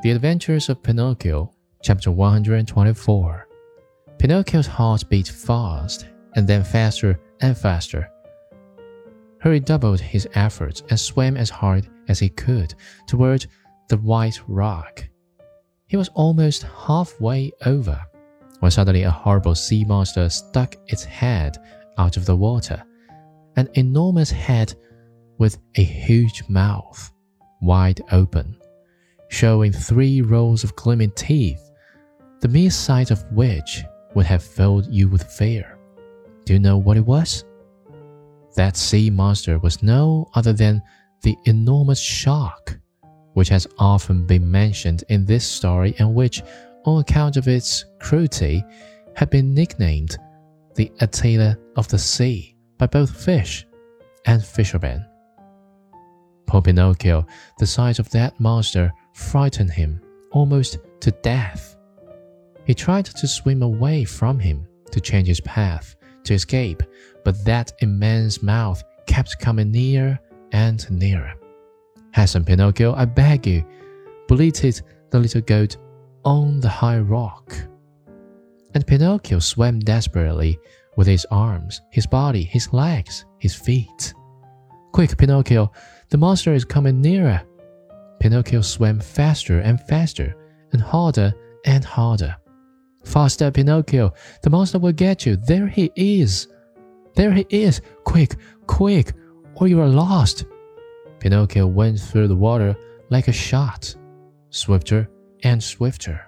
The Adventures of Pinocchio, Chapter 124. Pinocchio's heart beat fast, and then faster and faster. He redoubled his efforts and swam as hard as he could toward the white rock. He was almost halfway over when suddenly a horrible sea monster stuck its head out of the water. An enormous head with a huge mouth, wide open, showing three rows of gleaming teeth, the mere sight of which would have filled you with fear. Do you know what it was? That sea monster was no other than the enormous shark, which has often been mentioned in this story and which, on account of its cruelty, had been nicknamed the Attila of the sea by both fish and fishermen. Poor Pinocchio, the sight of that monster frightened him almost to death. He tried to swim away from him to change his path, to escape, but that immense mouth kept coming nearer and nearer. Hasten, Pinocchio, I beg you, bleated the little goat on the high rock. And Pinocchio swam desperately with his arms, his body, his legs, his feet. Quick, Pinocchio, the monster is coming nearer. Pinocchio swam faster and faster, and harder and harder. Faster, Pinocchio, the monster will get you. There he is. There he is. Quick, quick, or you are lost. Pinocchio went through the water like a shot, swifter and swifter.